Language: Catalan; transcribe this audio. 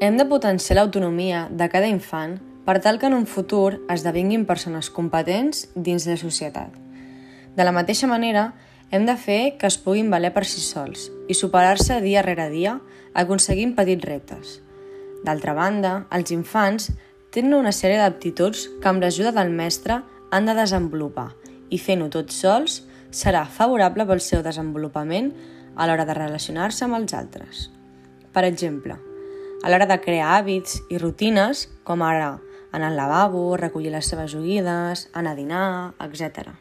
Hem de potenciar l'autonomia de cada infant per tal que en un futur esdevinguin persones competents dins la societat. De la mateixa manera, hem de fer que es puguin valer per si sols i superar-se dia rere dia aconseguint petits reptes. D'altra banda, els infants tenen una sèrie d'aptituds que amb l'ajuda del mestre han de desenvolupar i fent-ho tots sols serà favorable pel seu desenvolupament a l'hora de relacionar-se amb els altres. Per exemple, a l'hora de crear hàbits i rutines, com ara anar al lavabo, recollir les seves joguines, anar a dinar, etc.